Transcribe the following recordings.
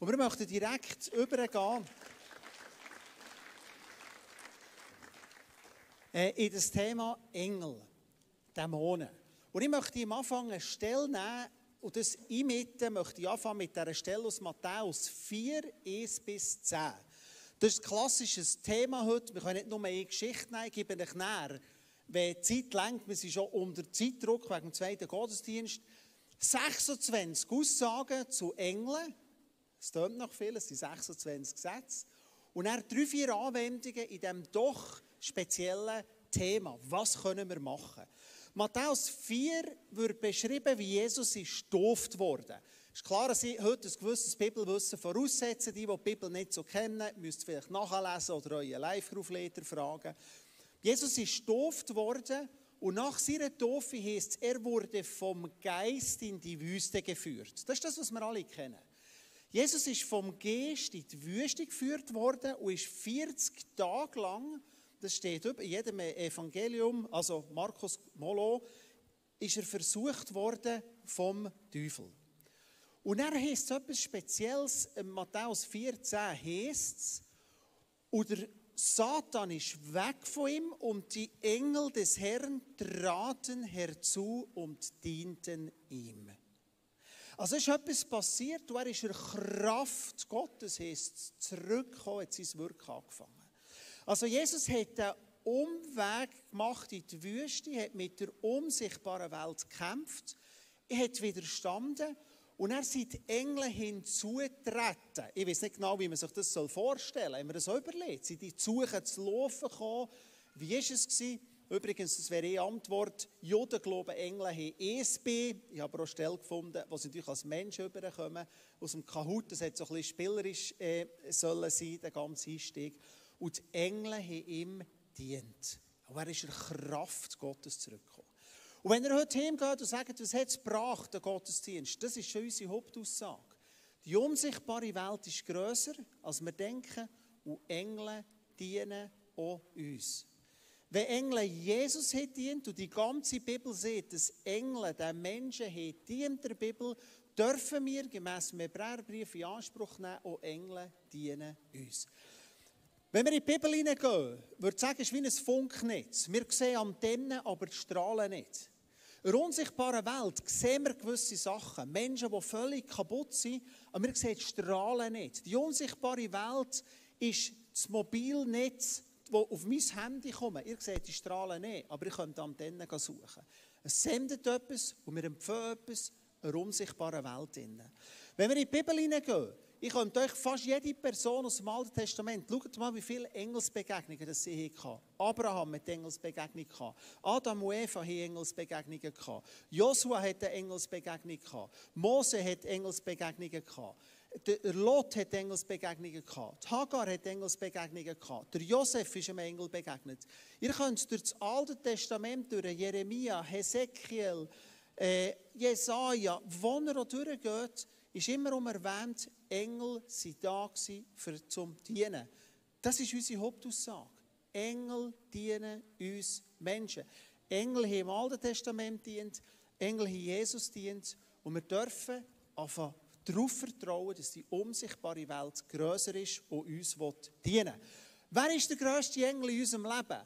Und wir möchten direkt übergehen äh, in das Thema Engel, Dämonen. Und ich möchte am Anfang eine Stelle nehmen und das einmitten möchte ich anfangen mit dieser Stelle aus Matthäus 4, 1 bis 10. Das ist ein klassisches Thema heute. Wir können nicht nur eine Geschichte nehmen, ich gebe euch näher. Wenn die Zeit lenkt, wir sind schon unter Zeitdruck wegen dem zweiten Gottesdienst. 26 Aussagen zu Engeln. Es tönt noch viel, es sind 26 Sätze. Und dann drei, vier Anwendungen in diesem doch speziellen Thema. Was können wir machen? Matthäus 4 wird beschrieben, wie Jesus ist getauft wurde. Es ist klar, dass ich heute ein gewisses Bibelwissen voraussetze. Die, die die Bibel nicht so kennen, müsst vielleicht nachlesen oder euren Live-Aufleiter fragen. Jesus ist getauft worden und nach seiner Taufe heißt es, er wurde vom Geist in die Wüste geführt. Das ist das, was wir alle kennen. Jesus ist vom Geist in die Wüste geführt worden und ist 40 Tage lang das steht in jedem Evangelium, also Markus Molo, ist er versucht worden vom Teufel. Und er heißt etwas Spezielles, Matthäus 14 heißt es, oder Satan ist weg von ihm und die Engel des Herrn traten herzu und dienten ihm. Also ist etwas passiert, wo er ist der Kraft Gottes heißt zurückgekommen, hat sein Wirken angefangen. Also Jesus hat einen Umweg gemacht in die Wüste, hat mit der unsichtbaren Welt gekämpft, er hat widerstanden und er sind Engel hinzutreten. Ich weiß nicht genau, wie man sich das vorstellen soll. Wenn man das so überlegt, sind die zu suchen, zu laufen gekommen. Wie war es? Übrigens, das wäre eine Antwort. Juden glauben, Engel haben ESB. Ich habe auch Stelle gefunden, wo sie natürlich als Menschen überkommen. Aus dem Kahut, das hätte so ein bisschen spielerisch äh, sollen sein, der ganze Einstieg. Und die Engel haben ihm dient. Aber er ist der Kraft Gottes zurückgekommen. Und wenn er heute hingeht und sagt, was hat es gebracht, der Gottesdienst, das ist schon unsere Hauptaussage. Die unsichtbare Welt ist grösser, als wir denken, und Engel dienen auch uns. Wenn Engel Jesus dient und die ganze Bibel sieht, dass Engel den Menschen dient der Bibel, dürfen wir gemäss dem Hebräerbrief in Anspruch nehmen, auch Engel dienen uns. Wenn wir in die Bibel hineingehen, würde ich sagen, es ist wie ein Funknetz. Wir sehen Antennen, aber die Strahlen nicht. In einer unsichtbaren Welt sehen wir gewisse Sachen. Menschen, die völlig kaputt sind, aber wir sehen die Strahlen nicht. Die unsichtbare Welt ist das Mobilnetz, das auf mein Handy kommt. Ihr seht die Strahlen nicht, aber ihr könnt Antennen suchen. Es sendet etwas und wir empfehlen etwas in einer unsichtbaren Welt. Wenn wir in die Bibel hineingehen, ich könnte euch fast jede Person aus dem Alten Testament, schaut mal, wie viele Engelsbegegnungen das sie hatten. Abraham hat Engelsbegegnung gehabt. Adam und Eva hatten Engelsbegegnungen gehabt. Joshua hat eine gehabt. Mose hat Engelsbegegnungen gehabt. Der Lot hat Engelsbegegnungen gehabt. Hagar hat Engelsbegegnungen gehabt. Der Josef ist einem Engel begegnet. Ihr könnt durch das Alte Testament, durch Jeremia, Hesekiel, äh, Jesaja, wo er auch durchgeht, ist immer um erwähnt, Engel sind da für zum Dienen. Das ist unsere Hauptaussage. Engel dienen uns Menschen. Engel haben im Alten Testament dient, Engel haben Jesus dient und wir dürfen einfach darauf vertrauen, dass die unsichtbare Welt größer ist und uns dienen will. Wer ist der grösste Engel in unserem Leben?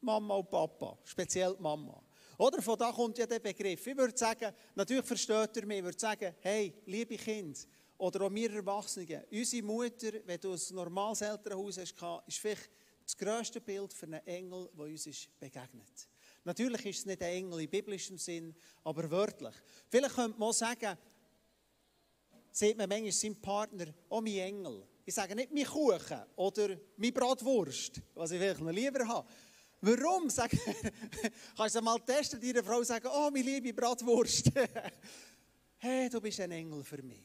Mama und Papa, speziell Mama. Oder von da kommt ja der Begriff. Ich würde sagen, natürlich versteht ihr mich, ich würde sagen, hey, liebe Kinder, oder auch wir Erwachsenen, unsere Mutter, wenn du ein normales Elternhaus hast, ist vielleicht das grösste Bild für einen Engel, der uns ist begegnet. Natürlich ist es nicht ein Engel in biblischem Sinn, aber wörtlich. Vielleicht könnte man auch sagen, sieht man manchmal seinem Partner, oh mein Engel. Ich sage nicht mein Kuchen oder mein Bratwurst, was ich vielleicht noch lieber habe. Warum? Sag, kannst du mal testen, deiner Frau sagen, oh, meine liebe Bratwurst. hey, du bist ein Engel für mich.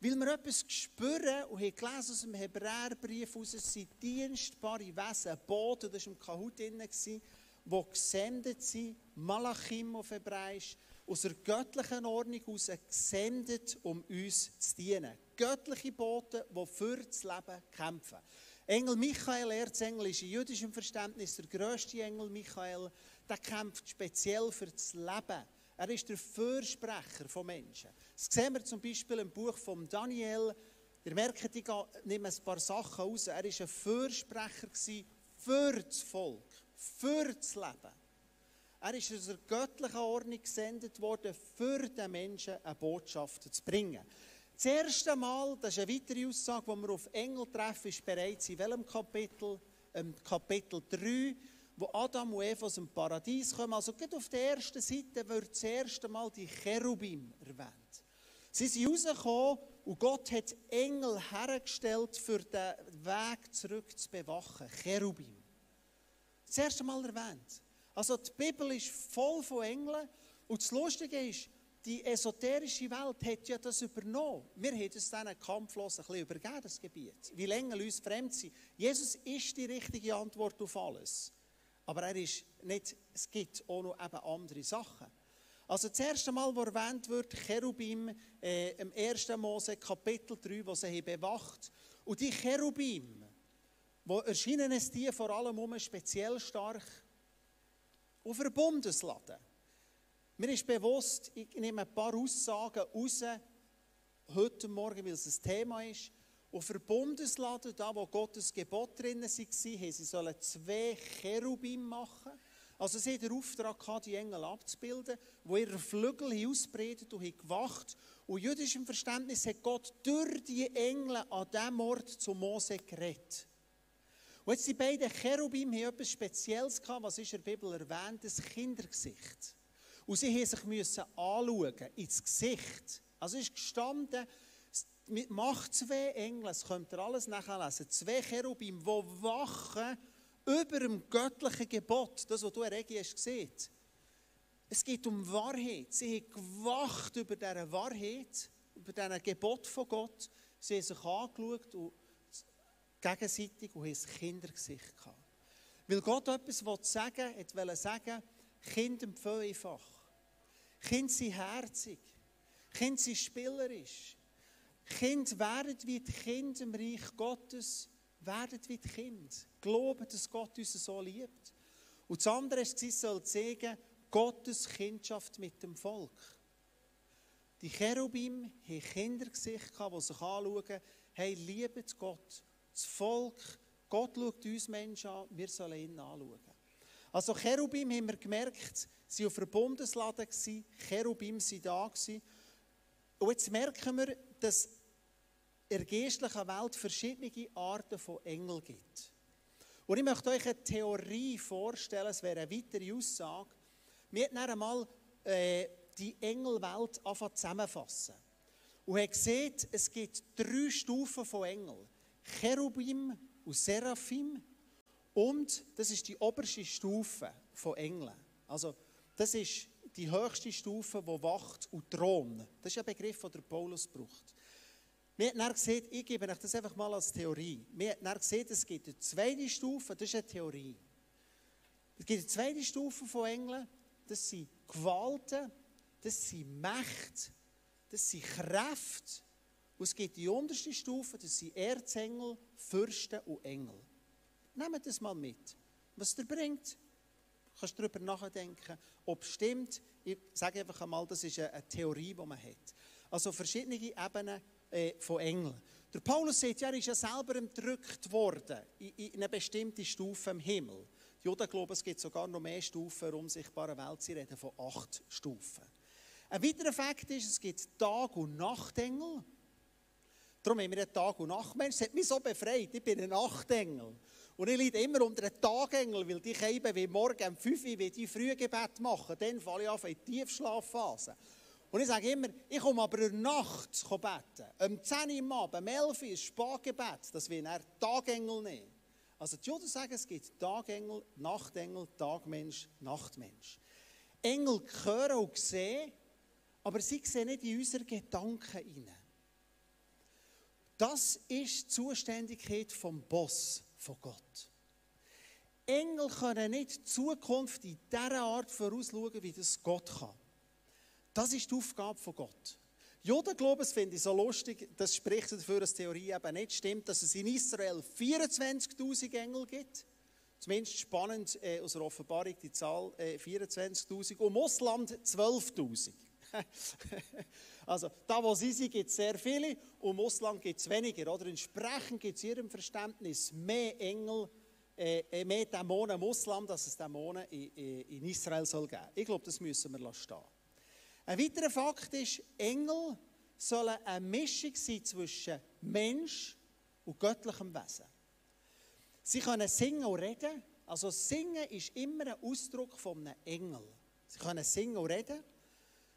Weil wir etwas spüren und haben gelesen aus dem Hebräerbrief aus, es sind dienstbare Wesen, Boten, das war im Kahut drin, die gesendet sind, Malachim auf Hebräisch, aus der göttlichen Ordnung heraus gesendet, um uns zu dienen. Göttliche Boten, die für das Leben kämpfen. Engel Michael, Erzengel, ist in jüdischem Verständnis der grösste Engel Michael. Der kämpft speziell für das Leben. Er ist der Fürsprecher von Menschen. Das sehen wir zum Beispiel im Buch von Daniel. Ihr merkt, ich nehme ein paar Sachen raus. Er war ein Fürsprecher für das Volk, für das Leben. Er ist aus der göttlichen Ordnung gesendet worden, für den Menschen eine Botschaft zu bringen. Das erste Mal, das ist eine weitere Aussage, die wir auf Engel treffen, ist bereits in welchem Kapitel? Im Kapitel 3, wo Adam und Eva aus dem Paradies kommen. Also gerade auf der ersten Seite wird das erste Mal die Cherubim erwähnt. Sie sind rausgekommen und Gott hat Engel hergestellt, für den Weg zurück zu bewachen. Cherubim. Das erste Mal erwähnt. Also die Bibel ist voll von Engeln. Und das Lustige ist, die esoterische Welt hat ja das übernommen. Wir haben es dann kampflos ein bisschen übergeben, das Gebiet. Wie länger uns fremd sind. Jesus ist die richtige Antwort auf alles. Aber er ist nicht, es gibt auch noch eben andere Sachen. Also das erste Mal, wo erwähnt wird, Cherubim äh, im 1. Mose Kapitel 3, wo sie bewacht Und die Cherubim, wo erscheinen es die vor allem um speziell stark auf der Bundeslade. Mir ist bewusst, ich nehme ein paar Aussagen raus, heute Morgen, weil es ein Thema ist. Auf der Bundeslade, da wo Gottes Gebot drin war, sie sollen zwei Cherubim machen. Also sie hatten den Auftrag, die Engel abzubilden, die ihre Flügel ausbreitet und gewacht. Und jüdischem Verständnis hat Gott durch die Engel an diesem Ort zu Mose geredet. Und jetzt die beiden Cherubim haben etwas Spezielles gehabt, was ist in der Bibel erwähnt, das Kindergesicht. Und sie mussten sich müssen anschauen, ins Gesicht. Also ist gestanden, Macht zwei Engel, das könnt ihr alles nachlesen, zwei Cherubim, die wachen über dem göttlichen Gebot, das, was du, Regi, hast gesehen. Es geht um Wahrheit. Sie haben gewacht über diese Wahrheit, über dieses Gebot von Gott. Sie haben sich angeschaut und gegenseitig und haben ein Kindergesicht gehabt. Weil Gott etwas sagen wollte, sagen, Kinder empfehlen einfach. Kinder sind herzig. Kinder sind spielerisch. Kinder werden wie die Kinder im Reich Gottes, werden wie die Kinder. Glauben, dass Gott uns so liebt. Und das andere ist, sie soll sagen, Gottes Kindschaft mit dem Volk. Die Cherubim haben Kindergesicht die sich anschauen, hey, liebet Gott. Das Volk, Gott schaut uns Menschen an, wir sollen ihn anschauen. Also Cherubim haben wir gemerkt, sie waren auf der Bundeslade, Cherubim waren da. Und jetzt merken wir, dass in der geistlichen Welt verschiedene Arten von Engeln gibt. Und ich möchte euch eine Theorie vorstellen, es wäre eine weitere Aussage. Wir haben einmal äh, die Engelwelt zusammenfassen. Und haben gesehen, es gibt drei Stufen von Engeln. Cherubim und Seraphim. Und das ist die oberste Stufe von Engeln. Also, das ist die höchste Stufe, die wacht und thront. Das ist ein Begriff, den Paulus braucht. Wir haben dann gesehen, ich gebe euch das einfach mal als Theorie. Wir haben dann gesehen, es gibt eine zweite Stufe, das ist eine Theorie. Es gibt eine zweite Stufe von Engeln, das sind Gewalten, das sind Mächte, das sind Kräfte. Und es gibt die unterste Stufe, das sind Erzengel, Fürsten und Engel. Nehmt das mal mit. Was der bringt, kannst du darüber nachdenken, ob es stimmt. Ich sage einfach einmal, das ist eine Theorie, die man hat. Also verschiedene Ebenen äh, von Engeln. Der Paulus sagt, er ist ja selber entrückt worden in, in eine bestimmte Stufe im Himmel. Die Juden glauben, es gibt sogar noch mehr Stufen der unsichtbaren Welt. Sie reden von acht Stufen. Ein weiterer Fakt ist, es gibt Tag- und Nachtengel. Darum haben wir einen Tag- und Nachtmensch. Das hat mich so befreit. Ich bin ein Nachtengel. Und ich leide immer unter einem Tagengel, weil die eben wie morgen um 5 Uhr wie die Frühgebet machen. Dann falle ich auf in die Tiefschlafphase. Und ich sage immer, ich komme aber in der Nacht beten. Um 10 Uhr Abend, um 11 Uhr ist Spargebet. Das will er Tagengel nehmen. Also die Juden sagen, es gibt Tagengel, Nachtengel, Tagmensch, Nachtmensch. Engel hören und sehen, aber sie sehen nicht in unsere Gedanken hinein. Das ist die Zuständigkeit vom Boss von Gott. Engel können nicht die Zukunft in dieser Art vorausschauen, wie das Gott kann. Das ist die Aufgabe von Gott. Juden glauben, das finde ich so lustig, das spricht dafür, dass die Theorie eben nicht stimmt, dass es in Israel 24.000 Engel gibt. Zumindest spannend äh, aus der Offenbarung die Zahl äh, 24.000 und im Ausland 12.000. also da, wo sie sind, gibt es sehr viele und im Ausland gibt es weniger. Oder? Entsprechend gibt es ihrem Verständnis mehr Engel, äh, äh, mehr Dämonen im Ausland, als es Dämonen in, in Israel soll geben. Ich glaube, das müssen wir stehen. Ein weiterer Fakt ist, Engel sollen eine Mischung sein zwischen Mensch und göttlichem Wesen. Sie können singen und reden. Also singen ist immer ein Ausdruck von einem Engel. Sie können singen und reden.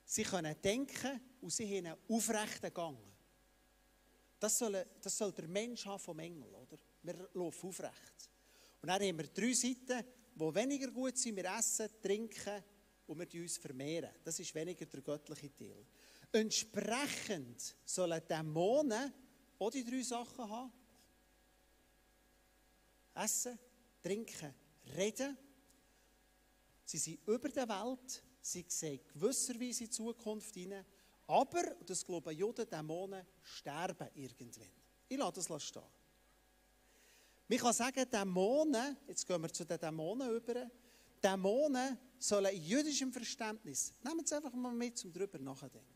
Sie können denken und sie haben einen aufrechten Gang. Das soll, das soll der Mensch haben vom Engel, oder? Wir laufen aufrecht. Und dann haben wir drei Seiten, die weniger gut sind. Wir essen, trinken und wir uns vermehren. Das ist weniger der göttliche Teil. Entsprechend sollen Dämonen auch die drei Sachen haben. Essen, trinken, reden. Sie sind über der Welt, sie sehen gewisserweise in Zukunft hinein, aber, das glauben Juden, Dämonen sterben irgendwann. Ich lasse das stehen. Man kann sagen, Dämonen, jetzt gehen wir zu den Dämonen über, Dämonen sollen in jüdischem Verständnis, nehmen Sie einfach mal mit, um darüber nachzudenken,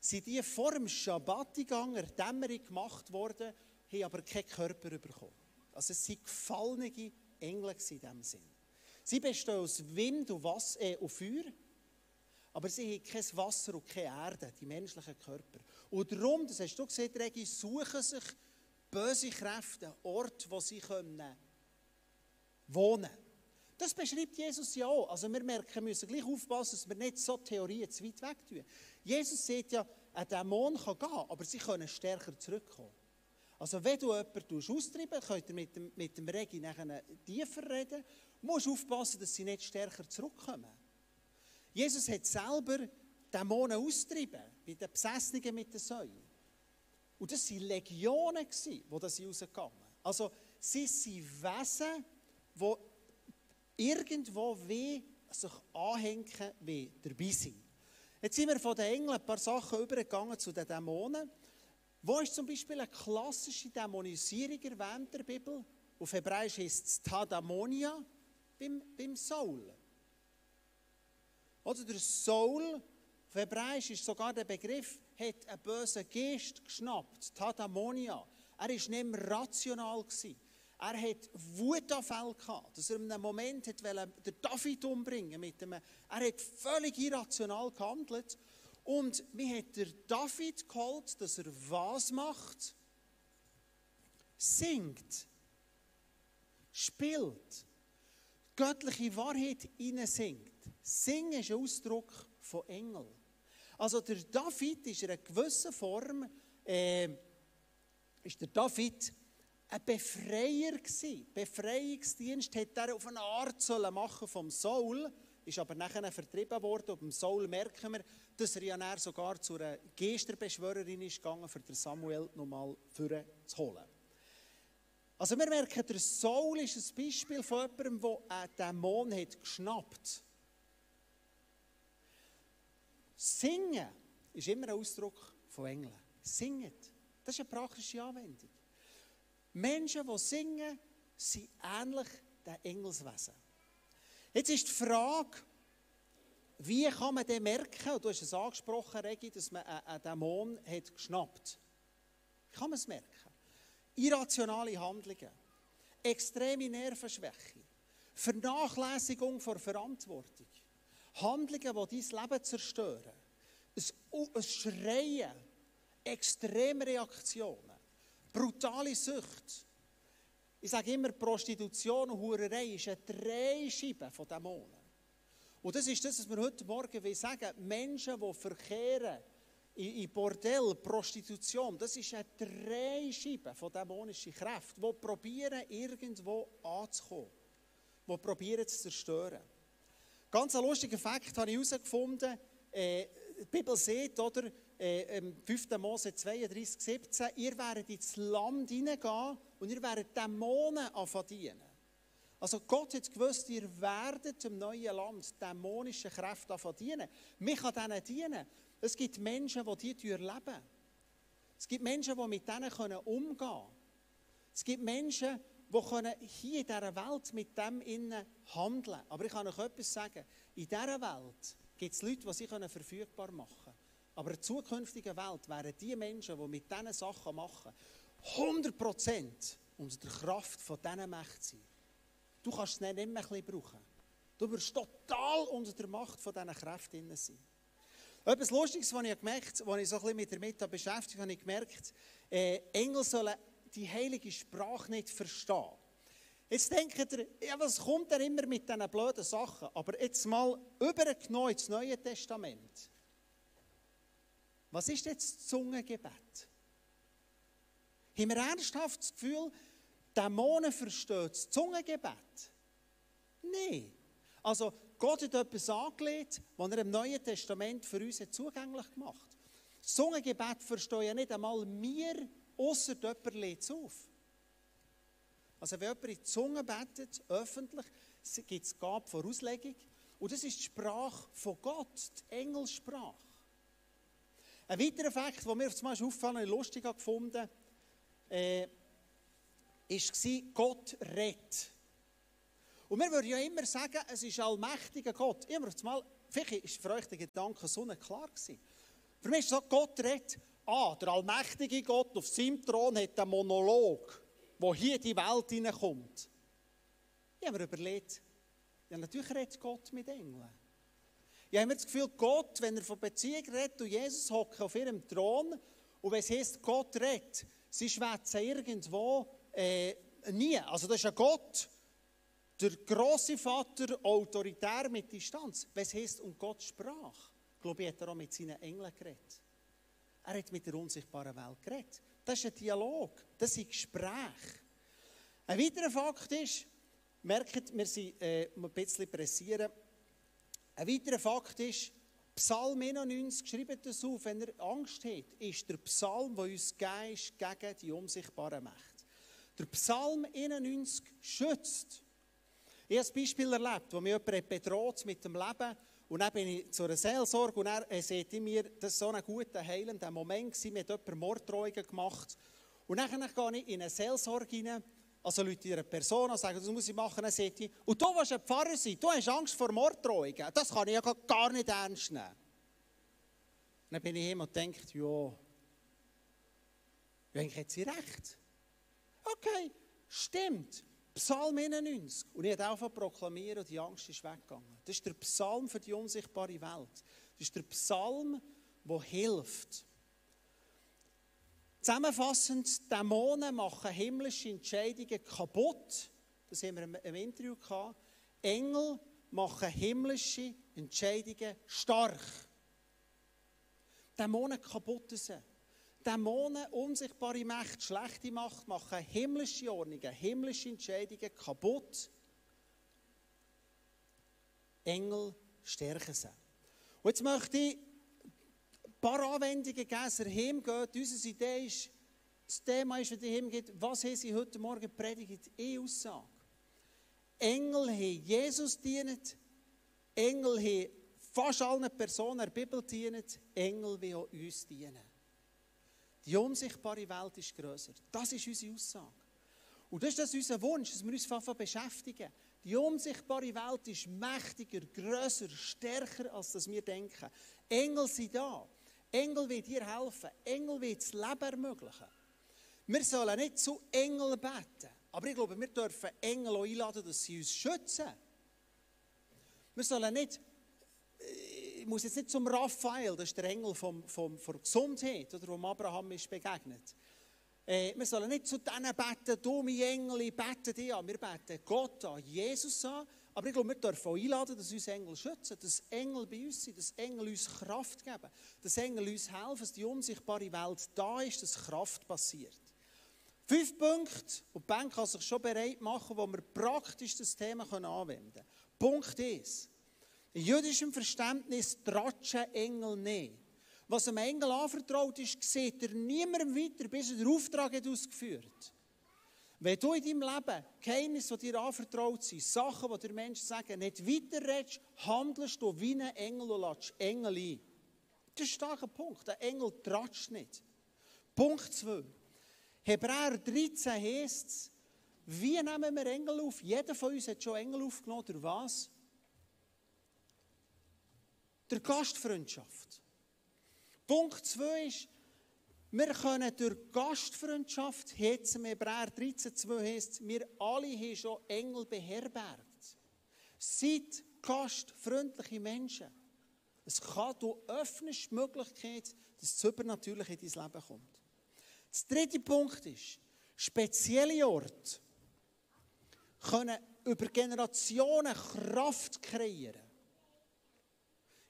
sind die vor dem Schabbattigang, der Dämmerung gemacht worden, haben aber keinen Körper bekommen. Also es sind gefallene Engel in diesem Sinn. Sie bestehen aus Wind und, Wasser, äh, und Feuer, aber sie haben kein Wasser und keine Erde, die menschlichen Körper. Und darum, das hast du gesehen, Regi, suchen sich böse Kräfte einen Ort, wo sie können wohnen können. Das beschreibt Jesus ja auch. Also wir merken, wir müssen gleich aufpassen, dass wir nicht so Theorien zu weit weg tun. Jesus sagt ja, ein Dämon kann gehen, aber sie können stärker zurückkommen. Also wenn du jemanden austreiben könnt ihr mit dem, mit dem Regi nachher tiefer reden, musst aufpassen, dass sie nicht stärker zurückkommen. Jesus hat selber Dämonen austrieben, bei den Besessenen mit den Säulen. Und das waren Legionen, die das rausgegangen Also sie sind Wesen, die irgendwo wie sich anhängen, wie dabei sind. Jetzt sind wir von den Engeln ein paar Sachen übergegangen zu den Dämonen. Wo ist zum Beispiel eine klassische Dämonisierung erwähnt in der Bibel? Auf Hebräisch heißt es Tadamonia beim, beim Saul. Oder der Saul, auf Hebräisch ist sogar der Begriff, hat einen bösen Geist geschnappt, Tadamonia. Er war nicht mehr rational. Gewesen. Er hat Wutanfälle gehabt, dass er in einem Moment den David umbringen mit dem, Er hat völlig irrational gehandelt und wie hat der David geholt, dass er was macht? Singt. Spielt. Göttliche Wahrheit singt. Singen ist ein Ausdruck von Engel. Also der David ist in einer gewissen Form, äh, ist der David ein Befreier gewesen. Befreiungsdienst hätte er auf eine Art machen vom Saul, ist aber nachher vertrieben worden. Und beim Saul merken wir, dass er ja sogar zu einer Gesterbeschwörerin ist gegangen, für den Samuel nochmal zu holen. Also wir merken, der Saul ist ein Beispiel von jemandem, der einen Dämon hat geschnappt Singen ist immer ein Ausdruck von Engeln. Singet. Das ist eine praktische Anwendung. Menschen, die singen, sind ähnlich den Engelswesen. Jetzt ist die Frage, wie kann man denn merken, du hast es angesprochen, Regi, dass man einen Dämon hat geschnappt Wie kann man es merken? Irrationale Handlungen, extreme Nervenschwäche, Vernachlässigung von Verantwortung, Handlungen, die dein Leben zerstören, ein Schreien, Extremreaktionen, brutale Sucht. Ich sage immer, Prostitution und Hurerei ist eine Drehscheibe von Dämonen. Und das ist das, was wir heute Morgen sagen. Menschen, die verkehren in Bordell, Prostitution, das ist eine Drehscheibe von dämonischen Kräften, die probieren, irgendwo anzukommen. Die probieren zu zerstören. Ganz ein lustiger Fakt habe ich herausgefunden. Äh, die Bibel sagt, oder, äh, 5. Mose 32, 17, ihr werdet ins Land hineingehen und ihr werdet Dämonen anfangen also Gott hat gewusst, ihr werdet im neuen Land dämonische Kräfte verdienen. Mich kann denen dienen. Es gibt Menschen, die die erleben. Es gibt Menschen, die mit denen umgehen können. Es gibt Menschen, die hier in dieser Welt mit dem innen handeln. Aber ich kann euch etwas sagen. In dieser Welt gibt es Leute, die sie verfügbar machen können. Aber in der zukünftigen Welt wären die Menschen, die mit diesen Sachen machen, 100% unter der Kraft von diesen Mächten sein. Du kannst es nicht mehr ein bisschen brauchen. Du wirst total unter der Macht von diesen Kräften sein. Etwas Lustiges, was ich gemerkt habe, als ich so ein bisschen mit der Meta beschäftigt habe, ich gemerkt, äh, Engel sollen die heilige Sprache nicht verstehen. Jetzt denkt ihr, ja, was kommt er immer mit diesen blöden Sachen? Aber jetzt mal übergenommen ins Neue Testament. Was ist jetzt das Zungengebet? Haben wir ernsthaft das Gefühl, Dämonen verstehen das Zungengebet? Nein. Also Gott hat etwas angelegt, was er im Neuen Testament für uns zugänglich gemacht hat. Das Zungengebet verstehen ja nicht einmal wir, außer jemand lädt es auf. Also wenn jemand in die Zunge betet, öffentlich, gibt es Gabe von Auslegung. Und das ist die Sprache von Gott, die Engelsprache. Ein weiterer Fakt, der mir auf einmal auffallen und lustig gefunden äh, war, Gott redet. Und wir würden ja immer sagen, es ist allmächtiger Gott. Immer mal, vielleicht ist für euch der Gedanke so klar gewesen. Für mich ist es so, Gott redet, ah, der allmächtige Gott auf seinem Thron hat einen Monolog, wo hier in die Welt hineinkommt. Ich habe mir überlegt, ja natürlich redet Gott mit Engeln. Ich habe mir das Gefühl, Gott, wenn er von Beziehung redet und Jesus hockt auf ihrem Thron und wenn es heißt, Gott redet, sie schwätzen irgendwo äh, nie. Also das ist ein Gott, der große Vater, autoritär mit Distanz. Was heißt um Gott sprach? Ich glaube, hat er auch mit seinen Engeln geredet. Er hat mit der unsichtbaren Welt geredet. Das ist ein Dialog, das ist ein Gespräch. Ein weiterer Fakt ist, merkt, wir sind äh, ein bisschen pressieren. Ein weiterer Fakt ist, Psalm 91, schreibt das auf, wenn er Angst hat, ist der Psalm, der uns Geist gegen die unsichtbaren Mächte. Der Psalm 91 schützt. Ich habe ein Beispiel erlebt, wo mir jemand bedroht mit dem Leben und dann bin ich zu einer Seelsorge und er sagt mir, das war so ein guter, heilender Moment gewesen, mit jemandem Morddrohungen gemacht. Und dann gehe ich in eine Seelsorge rein also Leute ihre Person und sagen, das muss ich machen, dann sagt die, und du willst ein Pfarrer sein, du hast Angst vor Morddrohungen, das kann ich ja gar nicht ernst nehmen. Dann bin ich immer und denke, ja, eigentlich hat sie recht. Okay, stimmt. Psalm 91. Und ich habe auch proklamieren und die Angst ist weggegangen. Das ist der Psalm für die unsichtbare Welt. Das ist der Psalm, der hilft. Zusammenfassend, Dämonen machen himmlische Entscheidungen kaputt. Das haben wir im Interview gehabt. Engel machen himmlische Entscheidungen stark. Dämonen kaputt sind. Dämonen, unsichtbare Macht, schlechte Macht machen himmlische Ordnungen, himmlische Entscheidungen kaputt. Engel stärken sie. Und jetzt möchte ich paar Anwendungen geben, es heimgeht. Unsere Idee ist, das Thema ist, wenn ihr heimgeht, was haben sie heute Morgen predigt? E-Aussage. Engel haben Jesus dienet, Engel haben fast allen Personen der Bibel dienet, Engel will auch uns dienen. Die unsichtbare Welt ist grösser. Das ist unsere Aussage. Und das ist das unser Wunsch, dass wir uns davon beschäftigen. Die unsichtbare Welt ist mächtiger, grösser, stärker, als das wir denken. Engel sind da. Engel will dir helfen. Engel will das Leben ermöglichen. Wir sollen nicht zu Engeln beten. Aber ich glaube, wir dürfen Engel auch einladen, dass sie uns schützen. Wir sollen nicht, ich muss jetzt nicht zum Raphael, das ist der Engel vom, vom, von Gesundheit, oder wo Abraham ist begegnet. Äh, wir sollen nicht zu denen beten, du, mein Engel, bete dich an. Wir beten Gott an, Jesus an, aber ich glaube, wir dürfen auch einladen, dass uns Engel schützen, dass Engel bei uns sind, dass Engel uns Kraft geben, dass Engel uns helfen, dass die unsichtbare Welt da ist, dass Kraft passiert. Fünf Punkte, und die Bank kann sich schon bereit machen, wo wir praktisch das Thema anwenden können. Punkt 1. Jüdischem Verständnis tratschen Engel nicht. Was einem Engel anvertraut ist, sieht er niemandem weiter, bis er den Auftrag hat ausgeführt hat. Wenn du in deinem Leben Geheimnisse, die dir anvertraut sind, Sachen, die dir Menschen sagen, nicht weiterredest, handelst du wie ein Engel und lässt Engel ein. Das ist ein starker Punkt. Ein Engel tratscht nicht. Punkt 2. Hebräer 13 heißt es, Wie nehmen wir Engel auf? Jeder von uns hat schon Engel aufgenommen. Durch was? Durch Gastfreundschaft. Punkt 2 ist, wir können durch Gastfreundschaft, jetzt im Hebräer 13,2 heißt wir alle haben schon Engel beherbergt. Seid gastfreundliche Menschen. Es kann, du öffnest die Möglichkeit, dass das Übernatürliche in dein Leben kommt. Der dritte Punkt ist, spezielle Orte können über Generationen Kraft kreieren.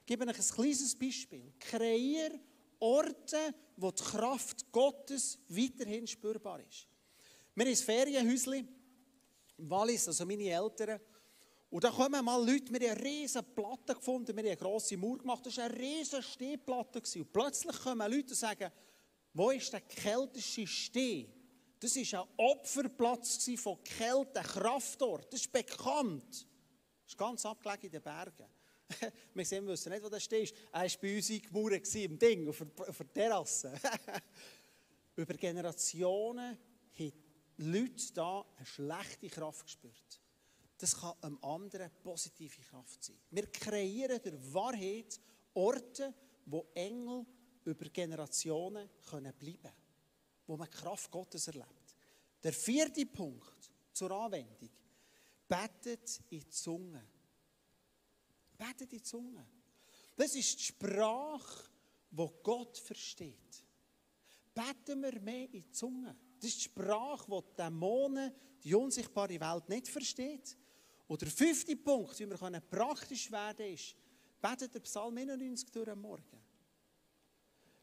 Ich gebe euch ein kleines Beispiel. Kreier Orte, wo die Kraft Gottes weiterhin spürbar ist. Wir haben ein Ferienhäuschen im Wallis, also meine Eltern. Und da kommen mal Leute, wir haben eine riesige Platte gefunden, wir haben eine grosse Mauer gemacht, das war eine riesige Stehplatte. Und plötzlich kommen Leute und sagen, wo ist der keltische Steh? Das war ein Opferplatz von Kälte, Kraftort. Das ist bekannt. Das ist ganz abgelegen in den Bergen. wir sehen, wissen nicht, wo das steht. Er war bei uns eingemauert im Ding, auf der, auf der Terrasse. Über Generationen haben Leute da eine schlechte Kraft gespürt. Das kann einem anderen positive Kraft sein. Wir kreieren der Wahrheit Orte, wo Engel über Generationen können bleiben können. Wo man die Kraft Gottes erlebt. Der vierte Punkt zur Anwendung. Betet in die Zunge. Betet in Zunge. Das ist die Sprache, die Gott versteht. Beten wir mehr in Zunge. Das ist die Sprache, die die Dämonen, die unsichtbare Welt nicht versteht. Und der fünfte Punkt, wie wir praktisch werden können, ist, betet der Psalm 91 durch am Morgen.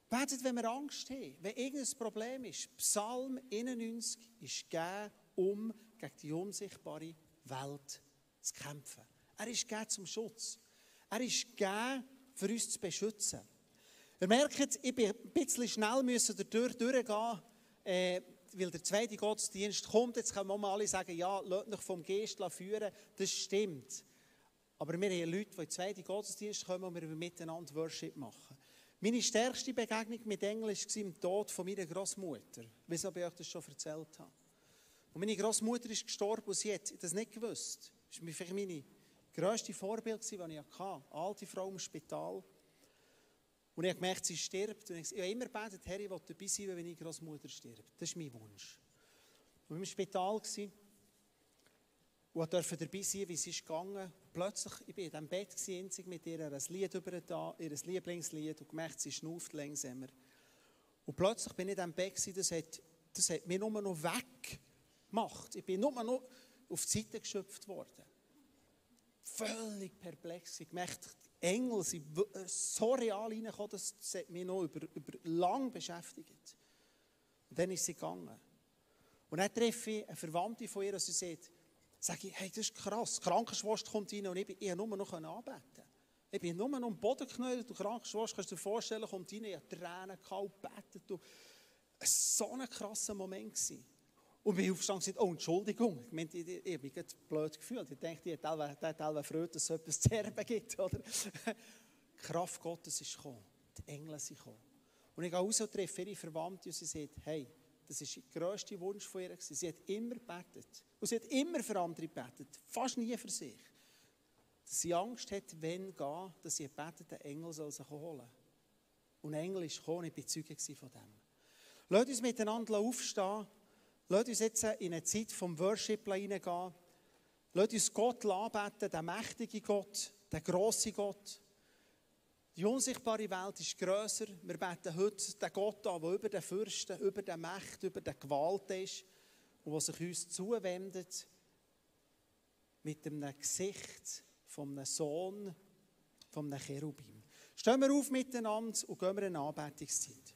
Betet, wenn wir Angst haben, wenn irgendein Problem ist. Psalm 91 ist gegeben, um gegen die unsichtbare Welt zu kämpfen. Er ist gegeben zum Schutz. Er ist gegeben, für uns zu beschützen. Ihr merkt, ich bin ein bisschen schnell müssen dadurch durchgehen, äh, weil der zweite Gottesdienst kommt. Jetzt können wir alle sagen, ja, lasst euch vom Geist führen. Das stimmt. Aber wir haben Leute, die in den zweiten Gottesdienst kommen und wir miteinander Worship machen. Meine stärkste Begegnung mit Engeln war im Tod von meiner Großmutter, wie ich euch das schon erzählt habe. Und meine Großmutter ist gestorben und sie hat das nicht gewusst. Das war vielleicht meine grösste Vorbild, das ich hatte. Alte Frau im Spital. Und ich habe gemerkt, sie stirbt. Und ich habe immer gebetet, Herr, ich will dabei sein, wenn meine Großmutter stirbt. Das ist mein Wunsch. Und im Spital und durfte dabei sein, wie es ist gegangen. Plötzlich, ich war in diesem Bett einzig mit ihr, ein Lied über da, ihr Lieblingslied und gemerkt, sie schnauft langsamer. Und plötzlich bin ich in diesem Bett, das hat, das hat mich nur noch weggemacht. Ich bin nur noch auf die Seite geschöpft worden. Völlig perplex. Ich merkte, Engel sind so real reingekommen, das hat mich noch über, über lang beschäftigt. Und dann ist sie gegangen. Und dann treffe ich eine Verwandte von ihr und sie sagt, sage ich, hey, das ist krass. Die Krankenschwester kommt rein und ich, ich nur noch anbeten. Ich bin nur noch am Boden geknallt. Die Krankenschwester, kannst du dir vorstellen, kommt rein, ich habe Tränen gehabt, betet. Es war so ein krasser Moment. Gewesen. Und bin aufgestanden und gesagt, oh, Entschuldigung. Ich, meine, ich, ich, ich habe mich blöd gefühlt. Ich dachte, ich hätte alle Freude, dass es etwas zu erben gibt. Oder? Die Kraft Gottes ist gekommen. Die Engel sind gekommen. Und ich gehe raus und treffe ihre Verwandte und sie sagt, hey, das war der grösste Wunsch von ihr. Sie hat immer gebetet. Und sie hat immer für andere gebetet. Fast nie für sich. Dass sie Angst hat, wenn gehen, dass sie betet, der Engel soll sich holen. Und Engel ist gekommen, ich war Zeuge von dem. Lasst uns miteinander aufstehen. Lasst uns jetzt in eine Zeit vom Worship hineingehen. Lasst uns Gott anbeten, den mächtigen Gott, den grossen Gott. Die unsichtbare Welt ist grösser. Wir beten heute den Gott an, der über den Fürsten, über den Mächten, über den Gewalt ist und der sich uns zuwendet mit einem Gesicht von einem Sohn, von einem Cherubim. Stehen wir auf miteinander und gehen wir in eine Anbetungszeit.